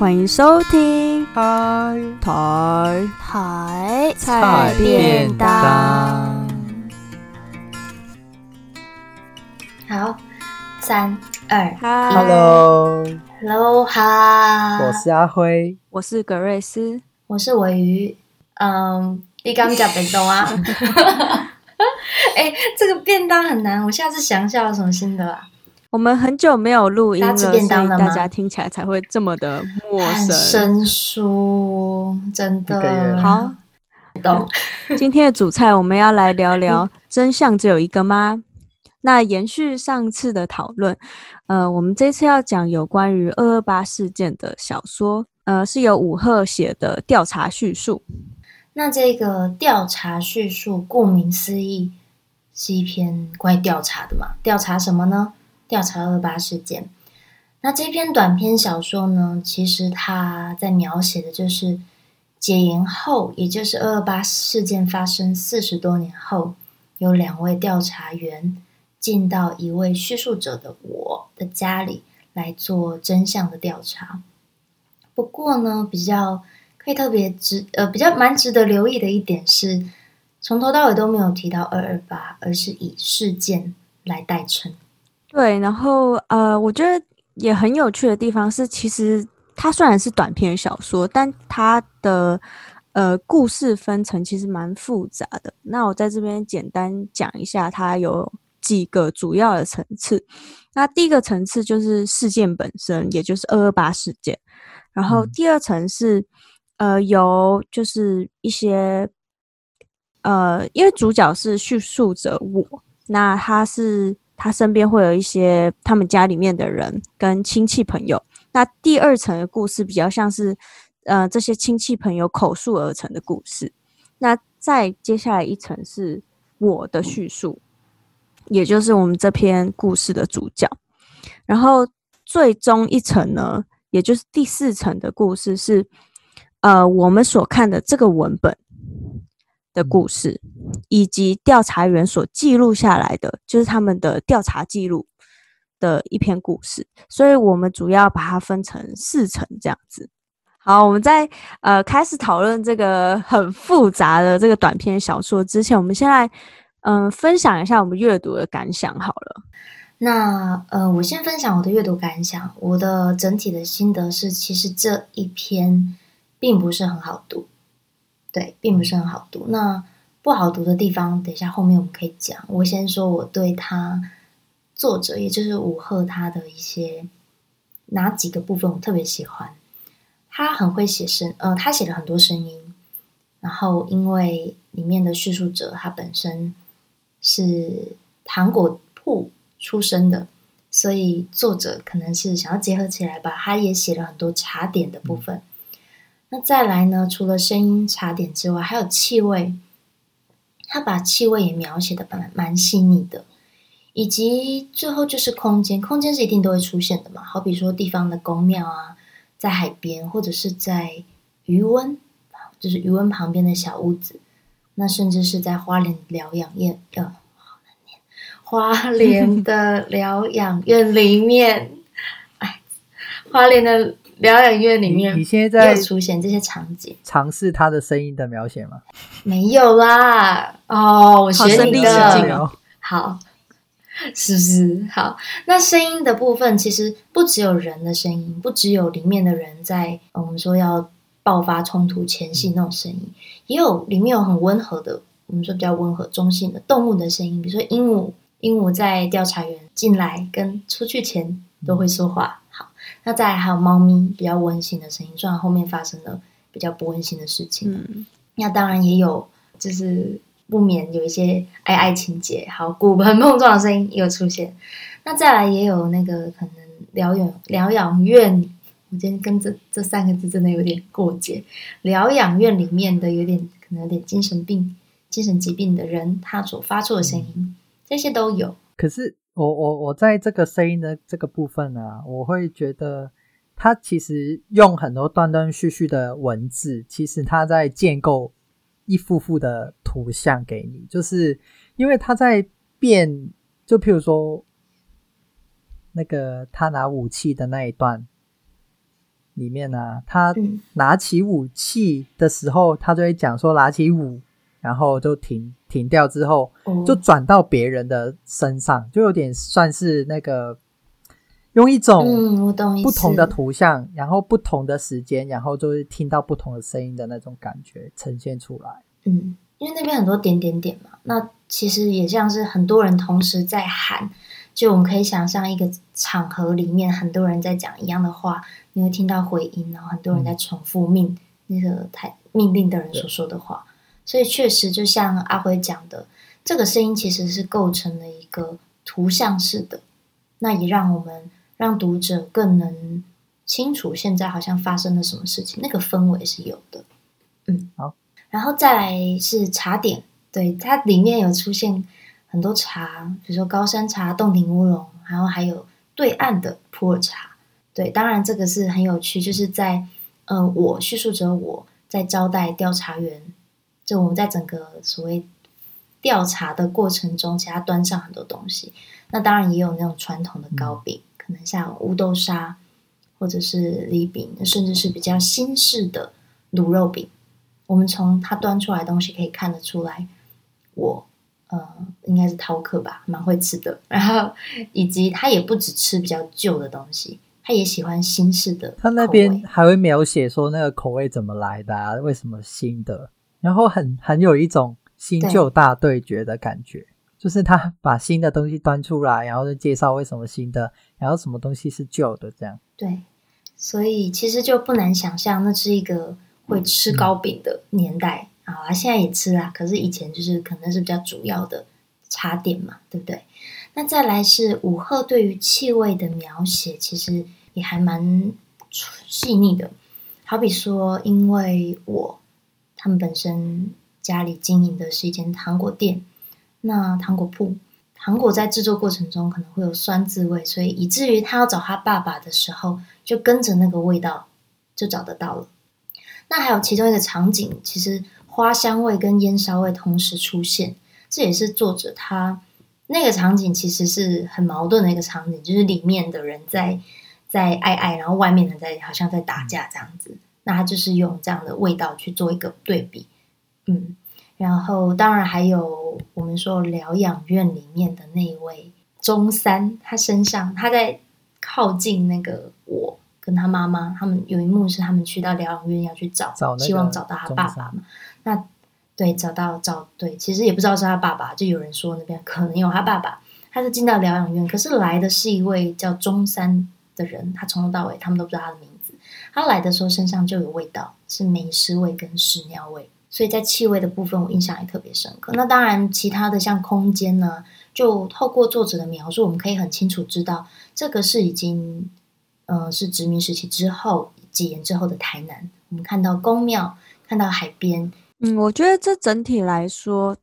欢迎收听台台台菜便当。好，三二嗨，Hello，Hello，哈，我是阿辉，我是格瑞斯，我是尾鱼。嗯，你刚讲便当啊？哎，这个便当很难，我下次想一下有什么心得啊。我们很久没有录音了，所以大家听起来才会这么的陌生、生疏，真的。好，懂。今天的主菜我们要来聊聊 真相只有一个吗？那延续上次的讨论，呃，我们这次要讲有关于二二八事件的小说，呃，是由武赫写的调查叙述。那这个调查叙述，顾名思义，是一篇关于调查的嘛？调查什么呢？调查二二八事件。那这篇短篇小说呢，其实它在描写的就是解严后，也就是二二八事件发生四十多年后，有两位调查员进到一位叙述者的我的家里来做真相的调查。不过呢，比较可以特别值呃，比较蛮值得留意的一点是，从头到尾都没有提到二二八，而是以事件来代称。对，然后呃，我觉得也很有趣的地方是，其实它虽然是短篇小说，但它的呃故事分层其实蛮复杂的。那我在这边简单讲一下，它有几个主要的层次。那第一个层次就是事件本身，也就是二二八事件。然后第二层是、嗯、呃由就是一些呃，因为主角是叙述者我，那他是。他身边会有一些他们家里面的人跟亲戚朋友。那第二层的故事比较像是，呃，这些亲戚朋友口述而成的故事。那再接下来一层是我的叙述，也就是我们这篇故事的主角。然后最终一层呢，也就是第四层的故事是，呃，我们所看的这个文本。的故事，以及调查员所记录下来的，就是他们的调查记录的一篇故事，所以我们主要把它分成四层这样子。好，我们在呃开始讨论这个很复杂的这个短篇小说之前，我们先来嗯、呃、分享一下我们阅读的感想好了。那呃，我先分享我的阅读感想，我的整体的心得是，其实这一篇并不是很好读。对，并不是很好读。那不好读的地方，等一下后面我们可以讲。我先说我对他作者，也就是武赫他的一些哪几个部分我特别喜欢。他很会写声，呃，他写了很多声音。然后因为里面的叙述者他本身是糖果铺出身的，所以作者可能是想要结合起来吧。他也写了很多茶点的部分。那再来呢？除了声音、茶点之外，还有气味。他把气味也描写的蛮蛮细腻的，以及最后就是空间。空间是一定都会出现的嘛？好比说地方的宫庙啊，在海边，或者是在余温，就是余温旁边的小屋子。那甚至是在花莲疗养院，呃，花莲的疗养院里面，哎，花莲的。疗养院里面，你现在在出现这些场景，尝试他的声音的描写吗？没有啦，哦，我学你的，哦、好，是不是？好，那声音的部分其实不只有人的声音，不只有里面的人在我们说要爆发冲突前夕那种声音，也有里面有很温和的，我们说比较温和中性的动物的声音，比如说鹦鹉，鹦鹉在调查员进来跟出去前都会说话。那再来还有猫咪比较温馨的声音，虽然后面发生了比较不温馨的事情。嗯，那当然也有，就是不免有一些爱爱情节，好骨盆碰撞的声音也有出现。那再来也有那个可能疗养疗养院，我今天跟这这三个字真的有点过节。疗养院里面的有点可能有点精神病、精神疾病的人，他所发出的声音，嗯，这些都有。可是。我我我在这个声音的这个部分呢、啊，我会觉得他其实用很多断断续续的文字，其实他在建构一幅幅的图像给你，就是因为他在变，就譬如说那个他拿武器的那一段，里面呢、啊，他拿起武器的时候，他就会讲说拿起武，然后就停停掉之后，就转到别人的身上，就有点算是那个用一种不同的图像，然后不同的时间，然后就会听到不同的声音的那种感觉呈现出来。嗯，因为那边很多点点点嘛，那其实也像是很多人同时在喊。就我们可以想象一个场合里面很多人在讲一样的话，你会听到回音，然后很多人在重复命那个台命令的人所说的话，所以确实就像阿辉讲的，这个声音其实是构成了一个图像式的，那也让我们让读者更能清楚现在好像发生了什么事情，那个氛围是有的。嗯，好，然后再来是茶点，对，它里面有出现。很多茶，比如说高山茶、洞庭乌龙，然后还有对岸的普洱茶。对，当然这个是很有趣，就是在呃，我叙述者我在招待调查员，就我们在整个所谓调查的过程中，其他端上很多东西。那当然也有那种传统的糕饼，嗯、可能像乌豆沙，或者是礼饼，甚至是比较新式的卤肉饼。我们从它端出来的东西可以看得出来，我。呃，应该是饕客吧，蛮会吃的。然后，以及他也不只吃比较旧的东西，他也喜欢新式的。他那边还会描写说那个口味怎么来的啊，为什么新的？然后很很有一种新旧大对决的感觉，就是他把新的东西端出来，然后就介绍为什么新的，然后什么东西是旧的，这样。对，所以其实就不难想象，那是一个会吃糕饼的年代。嗯好啊，现在也吃啦，可是以前就是可能是比较主要的茶点嘛，对不对？那再来是武赫对于气味的描写，其实也还蛮细腻的。好比说，因为我他们本身家里经营的是一间糖果店，那糖果铺糖果在制作过程中可能会有酸渍味，所以以至于他要找他爸爸的时候，就跟着那个味道就找得到了。那还有其中一个场景，其实。花香味跟烟烧味同时出现，这也是作者他那个场景其实是很矛盾的一个场景，就是里面的人在在爱爱，然后外面的人在好像在打架这样子。那他就是用这样的味道去做一个对比，嗯，然后当然还有我们说疗养院里面的那一位中山，他身上他在靠近那个我跟他妈妈，他们有一幕是他们去到疗养院要去找，找希望找到他爸爸嘛。那对，找到找对，其实也不知道是他爸爸，就有人说那边可能有他爸爸。他是进到疗养院，可是来的是一位叫中山的人，他从头到尾他们都不知道他的名他来的时候身上就有味道，是霉湿味跟屎尿味，所以在气味的部分我印象也特别深刻。那当然，其他的像空间呢，就透过作者的描述，我们可以很清楚知道，这个是已经呃是殖民时期之后几年之后的台南。我们看到宫庙，看到海边。嗯，我觉得这整体来说，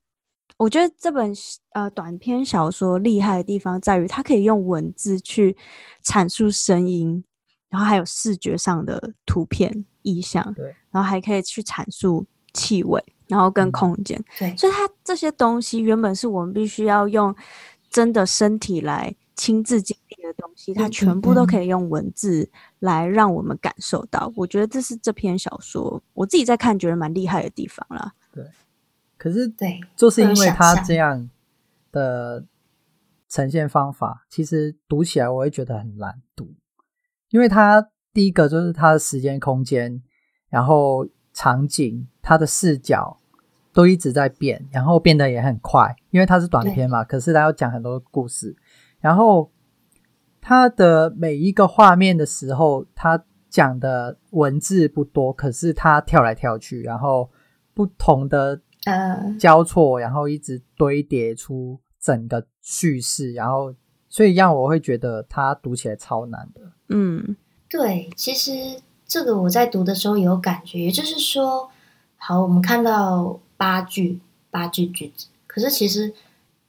我觉得这本呃短篇小说厉害的地方在于，它可以用文字去阐述声音，然后还有视觉上的图片意象，对，然后还可以去阐述气味，然后跟空间，嗯、对，所以它这些东西原本是我们必须要用真的身体来亲自经历的东西，它全部都可以用文字来让我们感受到。我觉得这是这篇小说我自己在看觉得蛮厉害的地方啦。对，可是对，就是因为它这样的呈现方法，其实读起来我会觉得很难读，因为它第一个就是它的时间、空间，然后场景、它的视角都一直在变，然后变得也很快，因为它是短片嘛。可是它要讲很多故事。然后，他的每一个画面的时候，他讲的文字不多，可是他跳来跳去，然后不同的呃交错，然后一直堆叠出整个叙事，然后所以让我会觉得它读起来超难的。嗯，对，其实这个我在读的时候有感觉，也就是说，好，我们看到八句八句句子，可是其实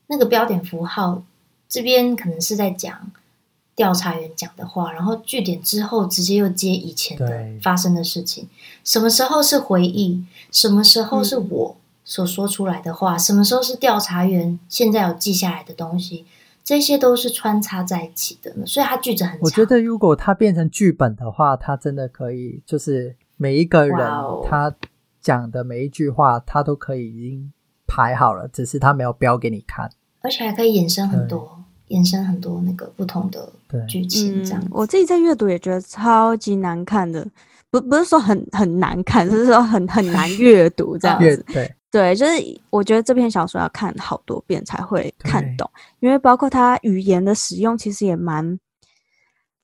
那个标点符号。这边可能是在讲调查员讲的话，然后句点之后直接又接以前的发生的事情。什么时候是回忆？什么时候是我所说出来的话？嗯、什么时候是调查员现在有记下来的东西？这些都是穿插在一起的，所以它句子很长。我觉得如果它变成剧本的话，它真的可以，就是每一个人他讲的每一句话，他都可以已经排好了，只是他没有标给你看，而且还可以衍生很多，衍生很多那个不同的剧情。这样、嗯，我自己在阅读也觉得超级难看的，不不是说很很难看，就是说很很难阅读这样子。对。对，就是我觉得这篇小说要看好多遍才会看懂，因为包括它语言的使用其实也蛮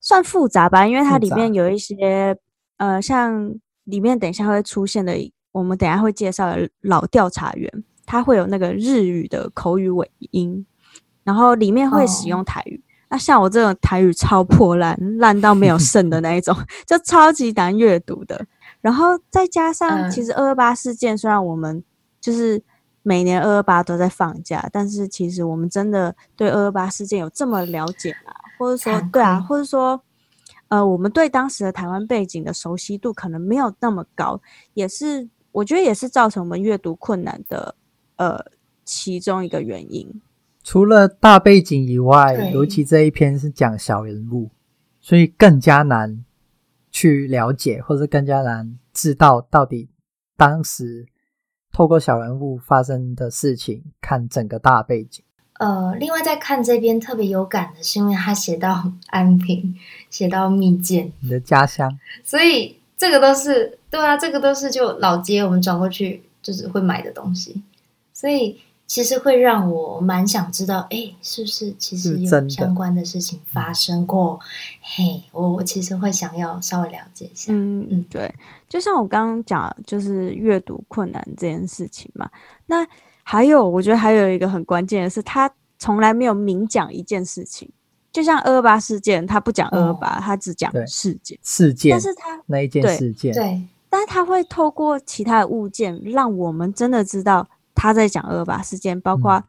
算复杂吧，因为它里面有一些呃，像里面等一下会出现的，我们等一下会介绍的老调查员，他会有那个日语的口语尾音，然后里面会使用台语。哦、那像我这种台语超破烂，烂到没有剩的那一种，就超级难阅读的。然后再加上，其实二二八事件虽然我们就是每年二二八都在放假，但是其实我们真的对二二八事件有这么了解吗？或者说，对啊，或者说，呃，我们对当时的台湾背景的熟悉度可能没有那么高，也是我觉得也是造成我们阅读困难的呃其中一个原因。除了大背景以外，尤其这一篇是讲小人物，所以更加难去了解，或者更加难知道到底当时。透过小人物发生的事情看整个大背景。呃，另外在看这边特别有感的是，因为他写到 安平，写到蜜饯，你的家乡，所以这个都是对啊，这个都是就老街，我们转过去就是会买的东西，所以。其实会让我蛮想知道，哎，是不是其实有相关的事情发生过？嘿，我我其实会想要稍微了解一下。嗯嗯，对，就像我刚刚讲，就是阅读困难这件事情嘛。那还有，我觉得还有一个很关键的是，他从来没有明讲一件事情。就像二二八事件，他不讲二二八，他只讲事件事件，但是他那一件事件，对，但是他会透过其他的物件，让我们真的知道。他在讲二二八事件，包括、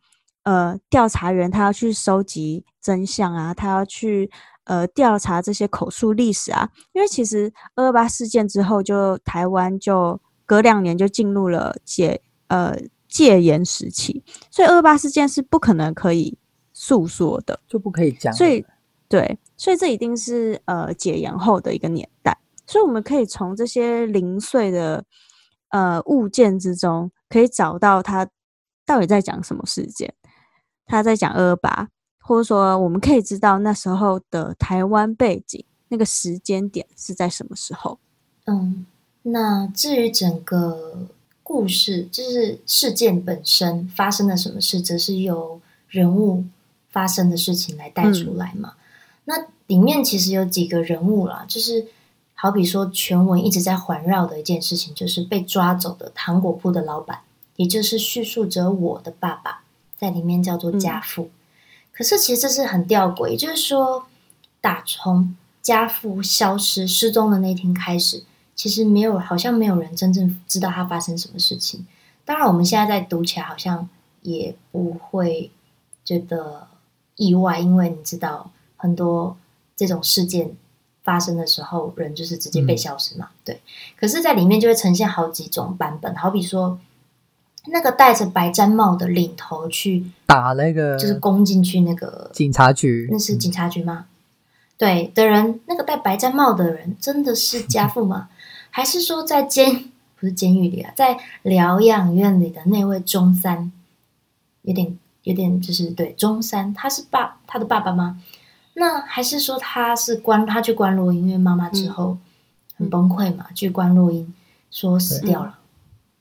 嗯、呃调查员他要去收集真相啊，他要去呃调查这些口述历史啊。因为其实二二八事件之后，就台湾就隔两年就进入了解呃戒严时期，所以二二八事件是不可能可以诉说的，就不可以讲。所以对，所以这一定是呃解严后的一个年代，所以我们可以从这些零碎的呃物件之中。可以找到他到底在讲什么事件，他在讲二二八，或者说我们可以知道那时候的台湾背景，那个时间点是在什么时候？嗯，那至于整个故事，就是事件本身发生了什么事，则是由人物发生的事情来带出来嘛。嗯、那里面其实有几个人物啦，就是。好比说，全文一直在环绕的一件事情，就是被抓走的糖果铺的老板，也就是叙述者我的爸爸，在里面叫做家父。嗯、可是其实这是很吊诡，也就是说，打从家父消失失踪的那天开始，其实没有，好像没有人真正知道他发生什么事情。当然，我们现在在读起来好像也不会觉得意外，因为你知道很多这种事件。发生的时候，人就是直接被消失嘛，嗯、对。可是，在里面就会呈现好几种版本，好比说，那个戴着白毡帽的领头去打那个，就是攻进去那个警察局，那是警察局吗？嗯、对的人，那个戴白毡帽的人真的是家父吗？还是说在监不是监狱里啊，在疗养院里的那位中山，有点有点就是对中山，他是爸他的爸爸吗？那还是说他是关他去关录音，因为妈妈之后很崩溃嘛，嗯、去关录音说死掉了，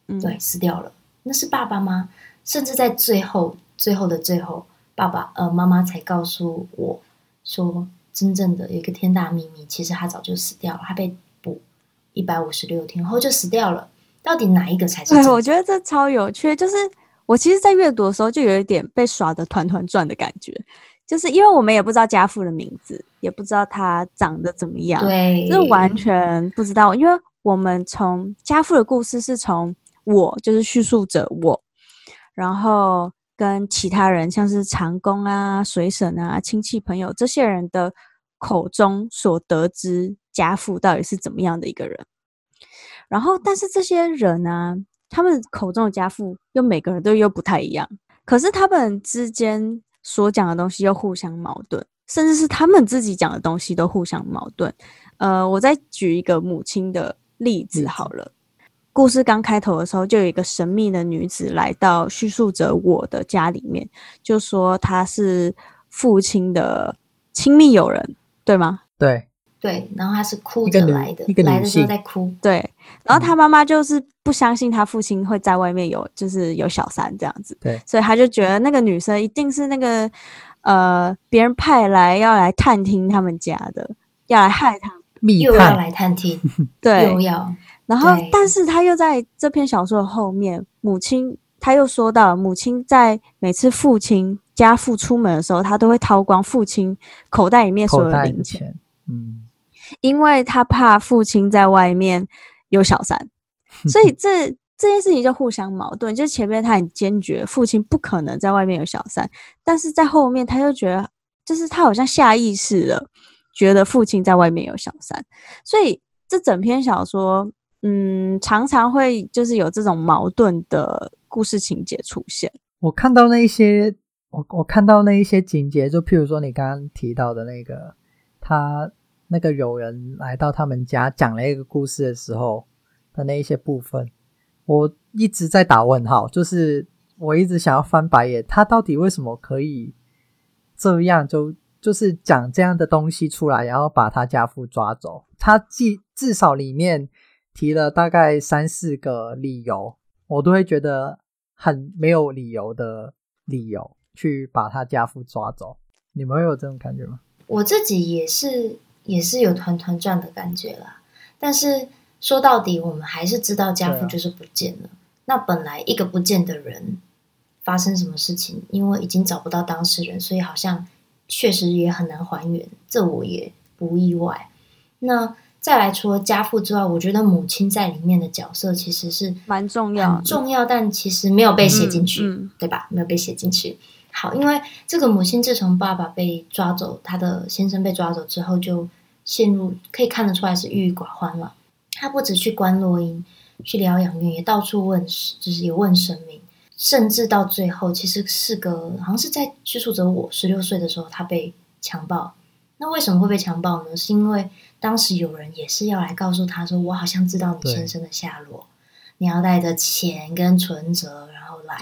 对，对，死掉了。那是爸爸吗？甚至在最后最后的最后，爸爸呃妈妈才告诉我说，真正的有一个天大秘密，其实他早就死掉了，他被捕一百五十六天后就死掉了。到底哪一个才是？对，我觉得这超有趣，就是我其实，在阅读的时候就有一点被耍的团团转的感觉。就是因为我们也不知道家父的名字，也不知道他长得怎么样，对，就是完全不知道。因为我们从家父的故事是从我，就是叙述者我，然后跟其他人，像是长工啊、水婶啊、亲戚朋友这些人的口中所得知家父到底是怎么样的一个人。然后，但是这些人呢、啊，他们口中的家父又每个人都又不太一样，可是他们之间。所讲的东西又互相矛盾，甚至是他们自己讲的东西都互相矛盾。呃，我再举一个母亲的例子好了。故事刚开头的时候，就有一个神秘的女子来到叙述者我的家里面，就说她是父亲的亲密友人，对吗？对。对，然后他是哭着来的，来的时候在哭。对，然后他妈妈就是不相信他父亲会在外面有，就是有小三这样子。对，所以他就觉得那个女生一定是那个呃别人派来要来探听他们家的，要来害他，又要来探听，对，又要。然后，但是他又在这篇小说的后面，母亲他又说到，母亲在每次父亲家父出门的时候，他都会掏光父亲口袋里面所有的零钱，嗯。因为他怕父亲在外面有小三，所以这这件事情就互相矛盾。就是前面他很坚决，父亲不可能在外面有小三，但是在后面他又觉得，就是他好像下意识的觉得父亲在外面有小三，所以这整篇小说，嗯，常常会就是有这种矛盾的故事情节出现。我看到那一些，我我看到那一些情节，就譬如说你刚刚提到的那个他。那个有人来到他们家讲了一个故事的时候的那一些部分，我一直在打问号，就是我一直想要翻白眼，他到底为什么可以这样就就是讲这样的东西出来，然后把他家父抓走？他至至少里面提了大概三四个理由，我都会觉得很没有理由的理由去把他家父抓走。你们会有这种感觉吗？我自己也是。也是有团团转的感觉啦，但是说到底，我们还是知道家父就是不见了。啊、那本来一个不见的人发生什么事情，因为已经找不到当事人，所以好像确实也很难还原。这我也不意外。那再来，除了家父之外，我觉得母亲在里面的角色其实是蛮重要，很重要，但其实没有被写进去，嗯嗯、对吧？没有被写进去。好，因为这个母亲自从爸爸被抓走，她的先生被抓走之后，就陷入可以看得出来是郁郁寡欢了。她不止去观落阴，去疗养院，也到处问，就是也问神明，甚至到最后，其实是个好像是在叙述着我十六岁的时候，她被强暴。那为什么会被强暴呢？是因为当时有人也是要来告诉她说：“我好像知道你先生的下落，你要带着钱跟存折，然后来。”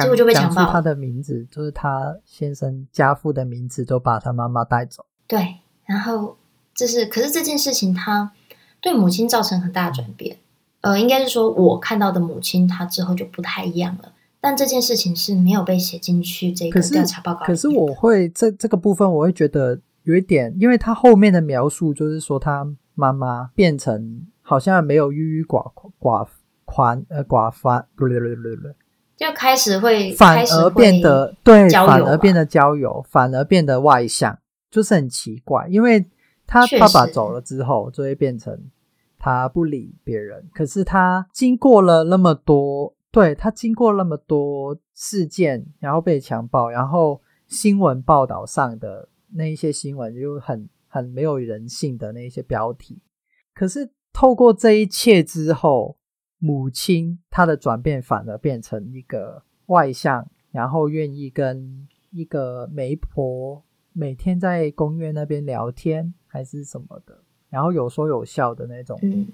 结果就被强暴。他的名字就是他先生家父的名字，都把他妈妈带走。对，然后这是，可是这件事情他对母亲造成很大的转变。呃，应该是说我看到的母亲，她之后就不太一样了。但这件事情是没有被写进去这个调查报告。可是我会这这个部分，我会觉得有一点，因为他后面的描述就是说，他妈妈变成好像没有郁郁寡寡寡呃寡欢，不对不对不对不对。就开始会反而变得对，反而变得交友，反而变得外向，就是很奇怪。因为他爸爸走了之后，就会变成他不理别人。可是他经过了那么多，对，他经过那么多事件，然后被强暴，然后新闻报道上的那一些新闻就很很没有人性的那一些标题。可是透过这一切之后。母亲她的转变反而变成一个外向，然后愿意跟一个媒婆每天在公园那边聊天，还是什么的，然后有说有笑的那种。嗯，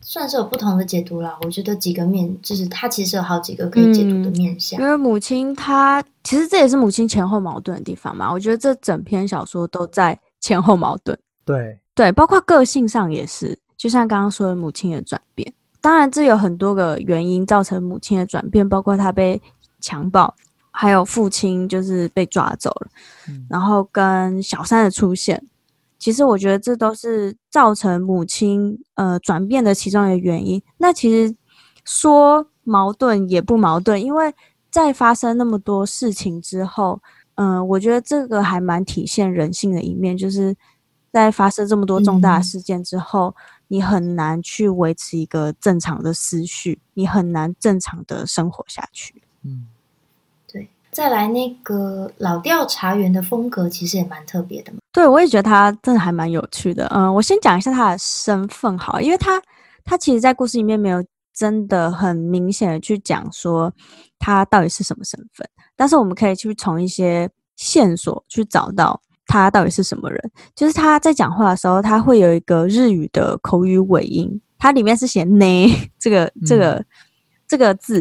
算是有不同的解读啦。我觉得几个面，就是他其实有好几个可以解读的面向。嗯，因为母亲她其实这也是母亲前后矛盾的地方嘛。我觉得这整篇小说都在前后矛盾。对对，包括个性上也是，就像刚刚说的母亲的转变。当然，这有很多个原因造成母亲的转变，包括她被强暴，还有父亲就是被抓走了，嗯、然后跟小三的出现。其实我觉得这都是造成母亲呃转变的其中一个原因。那其实说矛盾也不矛盾，因为在发生那么多事情之后，嗯、呃，我觉得这个还蛮体现人性的一面，就是在发生这么多重大事件之后。嗯你很难去维持一个正常的思绪，你很难正常的生活下去。嗯，对。再来那个老调查员的风格，其实也蛮特别的嘛。对，我也觉得他真的还蛮有趣的。嗯，我先讲一下他的身份好，因为他他其实，在故事里面没有真的很明显的去讲说他到底是什么身份，但是我们可以去从一些线索去找到他到底是什么人。就是他在讲话的时候，他会有一个日语的口语尾音，它里面是写呢这个这个、嗯、这个字，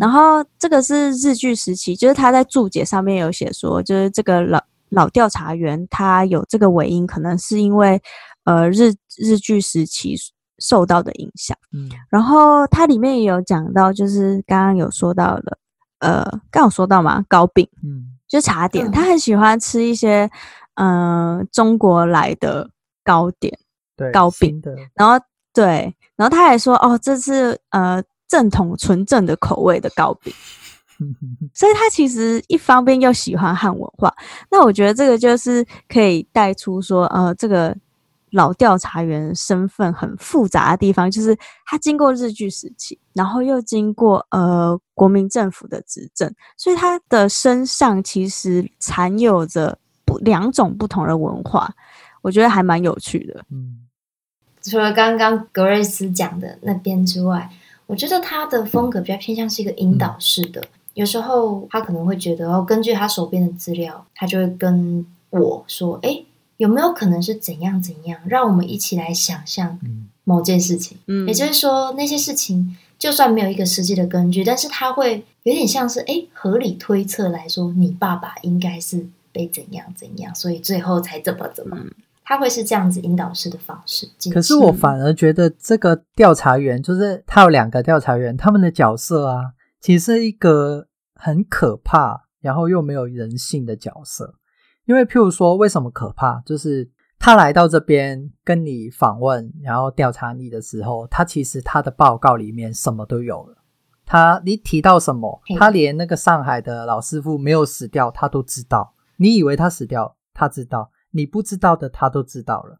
然后这个是日剧时期，就是他在注解上面有写说，就是这个老老调查员他有这个尾音，可能是因为呃日日剧时期。受到的影响，嗯，然后它里面也有讲到，就是刚刚有说到了，呃，刚有说到嘛，糕饼，嗯，就茶点，他很喜欢吃一些，嗯、呃，中国来的糕点，对，糕饼的，然后对，然后他还说，哦，这是呃正统纯正的口味的糕饼，所以他其实一方面又喜欢汉文化，那我觉得这个就是可以带出说，呃，这个。老调查员身份很复杂的地方，就是他经过日据时期，然后又经过呃国民政府的执政，所以他的身上其实残有着不两种不同的文化，我觉得还蛮有趣的。嗯，除了刚刚格瑞斯讲的那边之外，我觉得他的风格比较偏向是一个引导式的，嗯、有时候他可能会觉得哦，根据他手边的资料，他就会跟我说，哎。有没有可能是怎样怎样？让我们一起来想象某件事情。嗯，也就是说，那些事情就算没有一个实际的根据，但是他会有点像是诶合理推测来说，你爸爸应该是被怎样怎样，所以最后才怎么怎么。他会是这样子引导式的方式。可是我反而觉得这个调查员，就是他有两个调查员，他们的角色啊，其实是一个很可怕，然后又没有人性的角色。因为，譬如说，为什么可怕？就是他来到这边跟你访问，然后调查你的时候，他其实他的报告里面什么都有了。他你提到什么，他连那个上海的老师傅没有死掉，他都知道。你以为他死掉，他知道；你不知道的，他都知道了。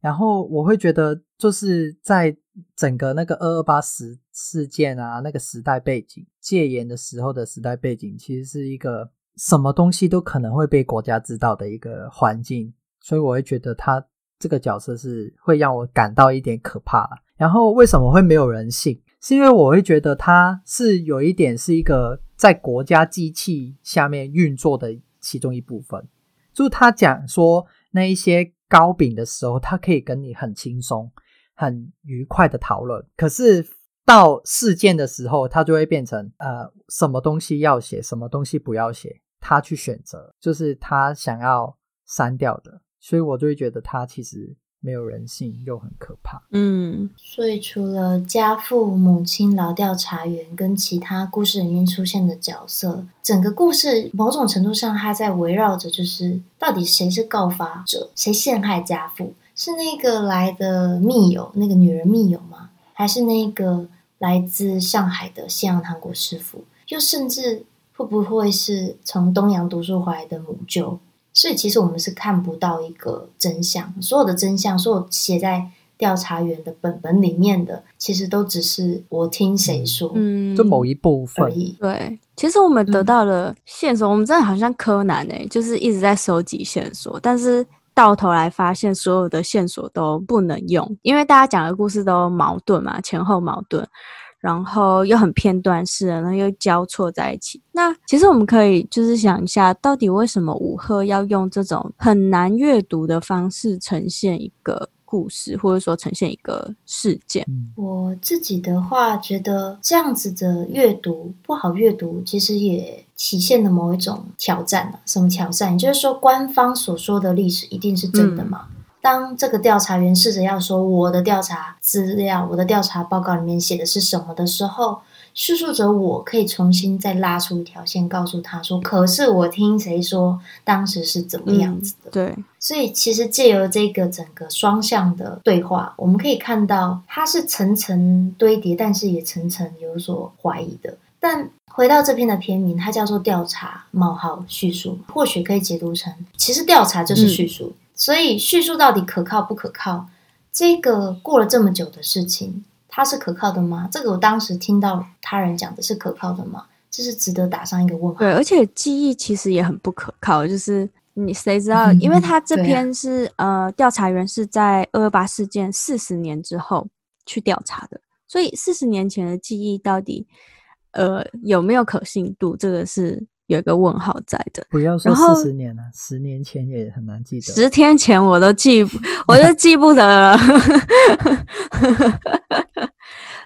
然后我会觉得，就是在整个那个二二八事事件啊，那个时代背景，戒严的时候的时代背景，其实是一个。什么东西都可能会被国家知道的一个环境，所以我会觉得他这个角色是会让我感到一点可怕。然后为什么会没有人性？是因为我会觉得他是有一点是一个在国家机器下面运作的其中一部分。就是他讲说那一些糕饼的时候，他可以跟你很轻松、很愉快的讨论，可是。到事件的时候，他就会变成呃，什么东西要写，什么东西不要写，他去选择，就是他想要删掉的。所以我就会觉得他其实没有人性，又很可怕。嗯，所以除了家父、母亲、老调查员跟其他故事里面出现的角色，整个故事某种程度上，它在围绕着就是到底谁是告发者，谁陷害家父？是那个来的密友，那个女人密友吗？还是那个？来自上海的西洋糖果师傅，又甚至会不会是从东洋读书回来的母舅？所以其实我们是看不到一个真相，所有的真相，所有写在调查员的本本里面的，其实都只是我听谁说，嗯，就某一部分而已。对，其实我们得到了线索，嗯、我们真的好像柯南哎、欸，就是一直在收集线索，但是。到头来发现所有的线索都不能用，因为大家讲的故事都矛盾嘛，前后矛盾，然后又很片段式，然后又交错在一起。那其实我们可以就是想一下，到底为什么五赫要用这种很难阅读的方式呈现一个故事，或者说呈现一个事件。我自己的话，觉得这样子的阅读不好阅读，其实也体现了某一种挑战。什么挑战？也就是说，官方所说的历史一定是真的吗？嗯当这个调查员试着要说我的调查资料、我的调查报告里面写的是什么的时候，叙述者我可以重新再拉出一条线，告诉他说：“可是我听谁说当时是怎么样子的？”嗯、对，所以其实借由这个整个双向的对话，我们可以看到它是层层堆叠，但是也层层有所怀疑的。但回到这篇的片名，它叫做“调查冒号叙述”，或许可以解读成，其实调查就是叙述。嗯所以叙述到底可靠不可靠？这个过了这么久的事情，它是可靠的吗？这个我当时听到他人讲的是可靠的吗？这是值得打上一个问号。对，而且记忆其实也很不可靠，就是你谁知道？因为他这篇是、啊、呃调查员是在二二八事件四十年之后去调查的，所以四十年前的记忆到底呃有没有可信度？这个是。有一个问号在的。不要说四十年了，十年前也很难记得。十天前我都记，我都记不得了。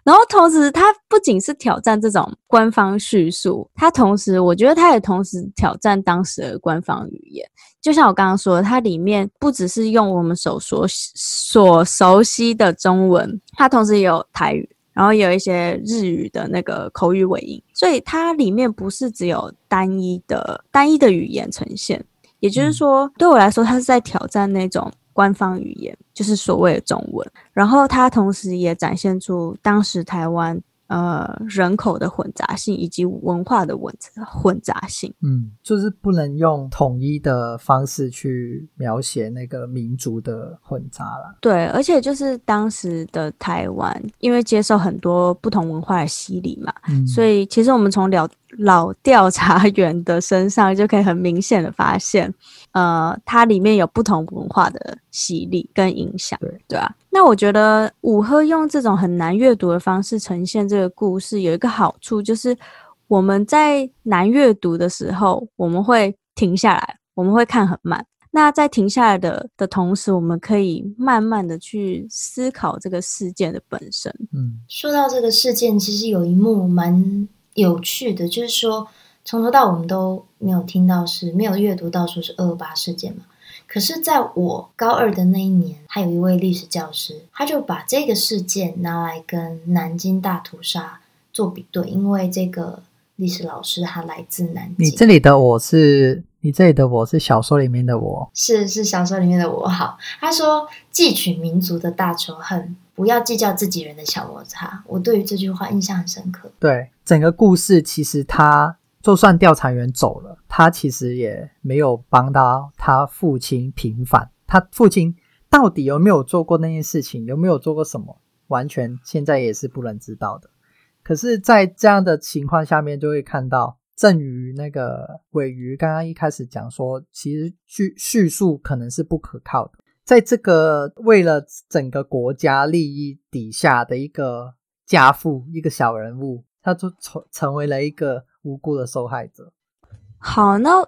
然后同时，它不仅是挑战这种官方叙述，它同时，我觉得它也同时挑战当时的官方语言。就像我刚刚说的，它里面不只是用我们所说所熟悉的中文，它同时也有台语，然后也有一些日语的那个口语尾音，所以它里面不是只有单一的单一的语言呈现。也就是说，对我来说，它是在挑战那种。官方语言就是所谓的中文，然后它同时也展现出当时台湾。呃，人口的混杂性以及文化的混混杂性，嗯，就是不能用统一的方式去描写那个民族的混杂了。对，而且就是当时的台湾，因为接受很多不同文化的洗礼嘛，嗯，所以其实我们从老老调查员的身上就可以很明显的发现，呃，它里面有不同文化的洗礼跟影响，对对啊。那我觉得五赫用这种很难阅读的方式呈现这个故事，有一个好处，就是我们在难阅读的时候，我们会停下来，我们会看很慢。那在停下来的的同时，我们可以慢慢的去思考这个事件的本身。嗯，说到这个事件，其实有一幕蛮有趣的，就是说从头到尾我们都没有听到是，是没有阅读到说是二二八事件嘛。可是，在我高二的那一年，还有一位历史教师，他就把这个事件拿来跟南京大屠杀做比对，因为这个历史老师他来自南京。你这里的我是，你这里的我是小说里面的我，是是小说里面的我。好，他说汲取民族的大仇恨，不要计较自己人的小摩擦。我对于这句话印象很深刻。对，整个故事其实他。就算调查员走了，他其实也没有帮到他父亲平反。他父亲到底有没有做过那件事情，有没有做过什么，完全现在也是不能知道的。可是，在这样的情况下面，就会看到，正如那个鮪鱼刚刚一开始讲说，其实叙叙述可能是不可靠的。在这个为了整个国家利益底下的一个家父，一个小人物，他就成成为了一个。无辜的受害者。好，那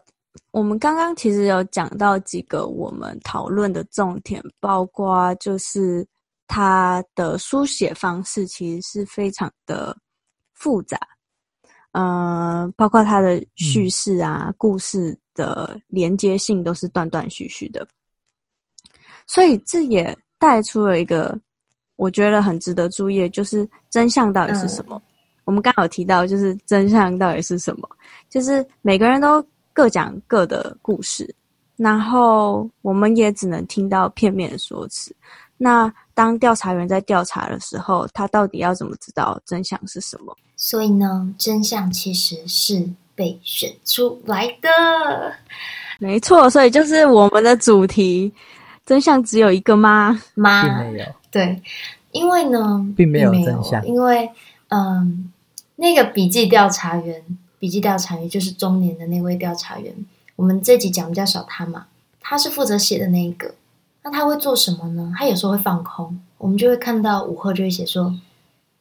我们刚刚其实有讲到几个我们讨论的重点，包括就是他的书写方式其实是非常的复杂，呃，包括他的叙事啊、嗯、故事的连接性都是断断续续的，所以这也带出了一个我觉得很值得注意，就是真相到底是什么。嗯我们刚好提到，就是真相到底是什么？就是每个人都各讲各的故事，然后我们也只能听到片面的说辞。那当调查员在调查的时候，他到底要怎么知道真相是什么？所以呢，真相其实是被选出来的。没错，所以就是我们的主题：真相只有一个吗？吗？并没有。对，因为呢，并没有真相，因为嗯。那个笔记调查员，笔记调查员就是中年的那位调查员。我们这集讲比较少他嘛，他是负责写的那一个。那他会做什么呢？他有时候会放空，我们就会看到午后就会写说，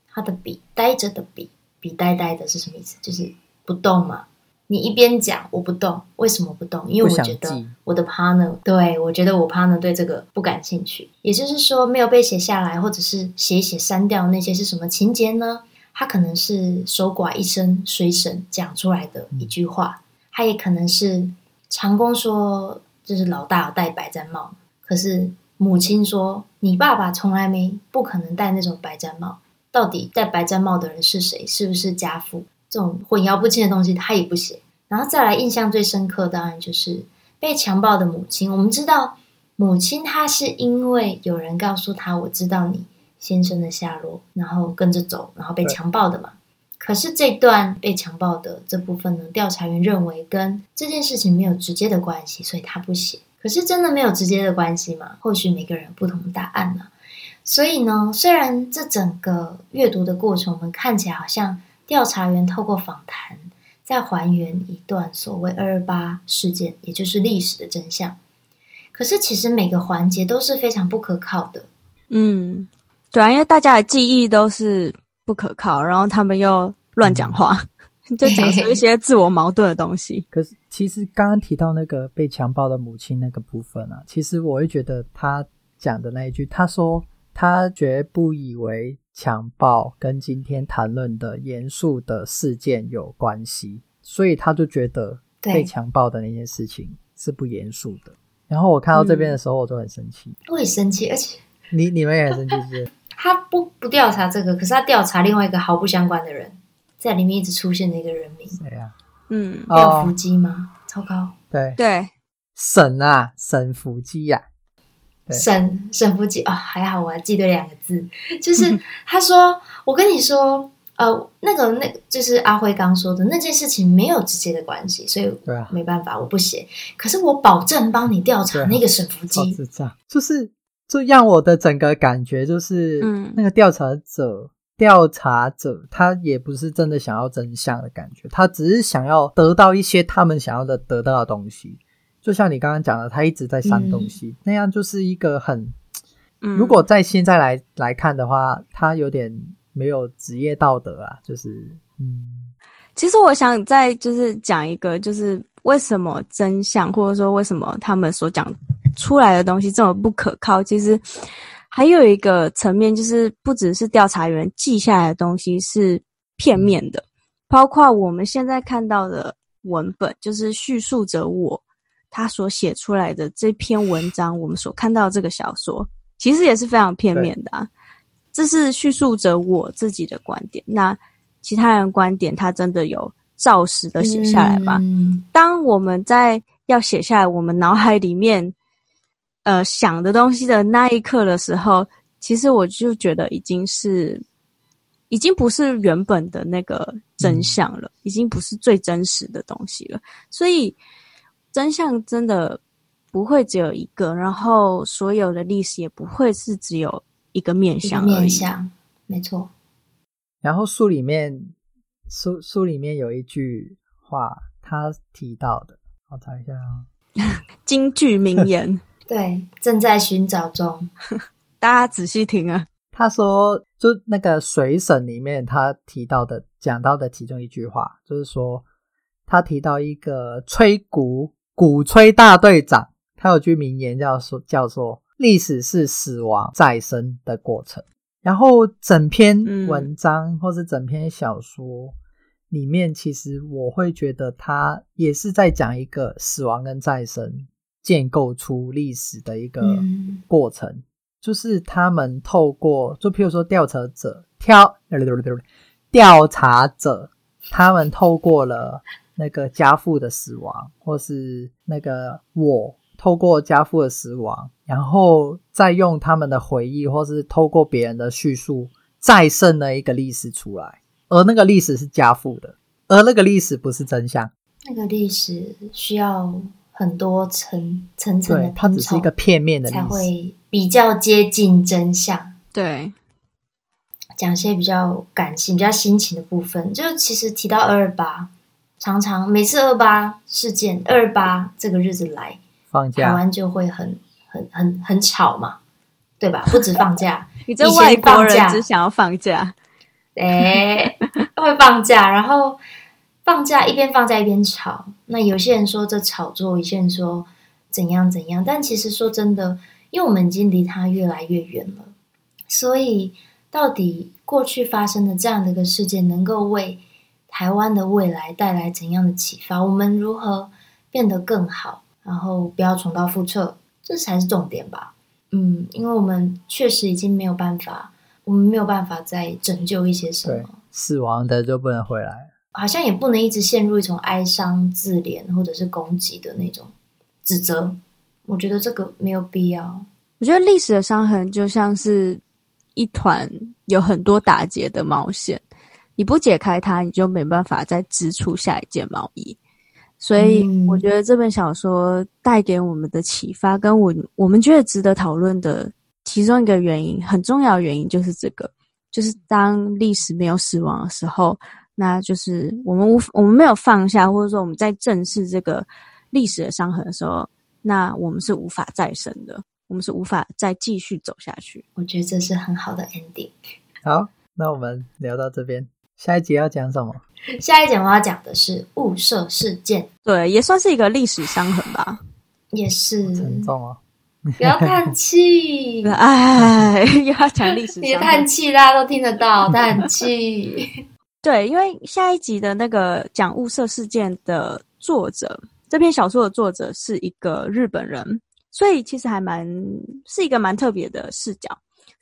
他的笔呆着的笔，笔呆呆的是什么意思？就是不动嘛。你一边讲我不动，为什么不动？因为我觉得我的 partner，对，我觉得我 partner 对这个不感兴趣。也就是说，没有被写下来，或者是写一写删掉那些是什么情节呢？他可能是守寡一生随神讲出来的一句话，他也可能是长工说，就是老大有戴白毡帽，可是母亲说你爸爸从来没不可能戴那种白毡帽，到底戴白毡帽的人是谁？是不是家父？这种混淆不清的东西他也不写。然后再来印象最深刻，当然就是被强暴的母亲。我们知道母亲她是因为有人告诉她，我知道你。先生的下落，然后跟着走，然后被强暴的嘛。可是这段被强暴的这部分呢，调查员认为跟这件事情没有直接的关系，所以他不写。可是真的没有直接的关系吗？或许每个人有不同的答案呢。所以呢，虽然这整个阅读的过程，我们看起来好像调查员透过访谈在还原一段所谓二二八事件，也就是历史的真相。可是其实每个环节都是非常不可靠的。嗯。对啊，因为大家的记忆都是不可靠，然后他们又乱讲话。就讲出一些自我矛盾的东西。可是其实刚刚提到那个被强暴的母亲那个部分啊，其实我会觉得他讲的那一句，他说他绝不以为强暴跟今天谈论的严肃的事件有关系，所以他就觉得被强暴的那件事情是不严肃的。然后我看到这边的时候，我就很生气，我也生气，而且你你们也很生气，是不是？他不不调查这个，可是他调查另外一个毫不相关的人，在里面一直出现的一个人名，谁呀？嗯，廖福基吗？超高，对。对，沈啊，沈福基呀，沈沈福基啊，还好我还记得两个字，就是 他说，我跟你说，呃，那个那个就是阿辉刚说的那件事情没有直接的关系，所以没办法，我不写，可是我保证帮你调查那个沈福基，就是。就让我的整个感觉就是，嗯，那个调查者，调查者他也不是真的想要真相的感觉，他只是想要得到一些他们想要的得到的东西。就像你刚刚讲的，他一直在删东西，嗯、那样就是一个很，如果在现在来来看的话，他有点没有职业道德啊，就是，嗯。其实我想再就是讲一个，就是为什么真相，或者说为什么他们所讲。出来的东西这么不可靠，其实还有一个层面，就是不只是调查员记下来的东西是片面的，包括我们现在看到的文本，就是叙述者我他所写出来的这篇文章，我们所看到这个小说，其实也是非常片面的啊。这是叙述着我自己的观点，那其他人观点，他真的有照实的写下来吗？嗯。当我们在要写下来，我们脑海里面。呃，想的东西的那一刻的时候，其实我就觉得已经是，已经不是原本的那个真相了，嗯、已经不是最真实的东西了。所以，真相真的不会只有一个，然后所有的历史也不会是只有一个面向而已。面向，没错。然后书里面，书书里面有一句话，他提到的，我查一下啊，京剧名言。对，正在寻找中。大家仔细听啊。他说，就那个水审里面，他提到的、讲到的其中一句话，就是说，他提到一个吹鼓鼓吹大队长，他有句名言叫说，叫做“历史是死亡再生的过程”。然后整篇文章、嗯、或是整篇小说里面，其实我会觉得他也是在讲一个死亡跟再生。建构出历史的一个过程，嗯、就是他们透过，就譬如说调查者挑 调查者，他们透过了那个家父的死亡，或是那个我透过家父的死亡，然后再用他们的回忆，或是透过别人的叙述，再生了一个历史出来，而那个历史是家父的，而那个历史不是真相，那个历史需要。很多层层层的，它只是一个片面的，才会比较接近真相。对，讲一些比较感性、比较心情的部分。就其实提到二二八，常常每次二八事件、二二八这个日子来，放假，台湾就会很、很、很、很吵嘛，对吧？不止放假，你这外国人只想要放假，哎，会放假，然后。放假一边放假一边吵，那有些人说这炒作，有些人说怎样怎样，但其实说真的，因为我们已经离他越来越远了，所以到底过去发生的这样的一个事件，能够为台湾的未来带来怎样的启发？我们如何变得更好，然后不要重蹈覆辙，这才是重点吧？嗯，因为我们确实已经没有办法，我们没有办法再拯救一些什么，死亡的就不能回来。好像也不能一直陷入一种哀伤、自怜或者是攻击的那种指责。我觉得这个没有必要。我觉得历史的伤痕就像是一团有很多打结的毛线，你不解开它，你就没办法再织出下一件毛衣。所以，我觉得这本小说带给我们的启发，跟我我们觉得值得讨论的其中一个原因，很重要的原因就是这个，就是当历史没有死亡的时候。那就是我们无我们没有放下，或者说我们在正视这个历史的伤痕的时候，那我们是无法再生的，我们是无法再继续走下去。我觉得这是很好的 ending。好，那我们聊到这边。下一集要讲什么？下一集我要讲的是雾社事件，对，也算是一个历史伤痕吧。也是沉重哦，不要叹气，哎，又要讲历史，别叹气，大家都听得到叹气。对，因为下一集的那个讲雾社事件的作者，这篇小说的作者是一个日本人，所以其实还蛮是一个蛮特别的视角。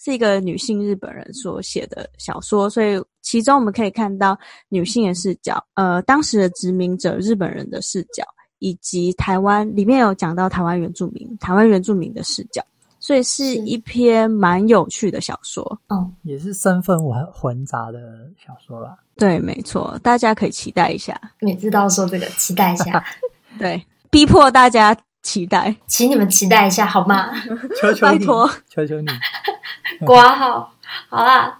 是一个女性日本人所写的小说，所以其中我们可以看到女性的视角，呃，当时的殖民者日本人的视角，以及台湾里面有讲到台湾原住民、台湾原住民的视角，所以是一篇蛮有趣的小说。哦，也是身份混混杂的小说啦。对，没错，大家可以期待一下。每次都要说这个，期待一下。对，逼迫大家。期待，请你们期待一下好吗？求求你，拜托，求求你，挂号好啦。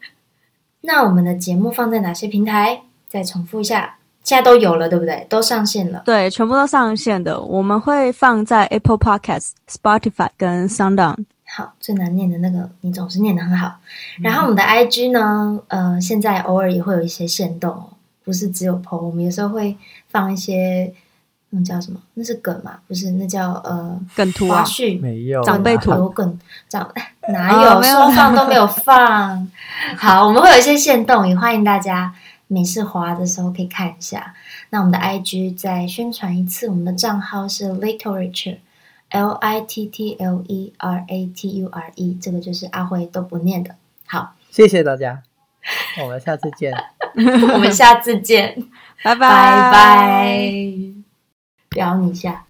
那我们的节目放在哪些平台？再重复一下，现在都有了，对不对？都上线了，对，全部都上线的。我们会放在 Apple Podcast、Spotify 跟 SoundOn。好，最难念的那个，你总是念得很好。然后我们的 IG 呢？呃，现在偶尔也会有一些限动，不是只有 po，我们有时候会放一些。那叫什么？那是梗嘛？不是，那叫呃梗图啊。花絮没有长辈图有梗长 哪有、哦、说放都没有放。好，我们会有一些限动，也欢迎大家每次滑的时候可以看一下。那我们的 IG 再宣传一次，我们的账号是 Litterature，L I T T L E R A T U R E，这个就是阿辉都不念的。好，谢谢大家，我们下次见。我们下次见，拜拜拜拜。聊你一下。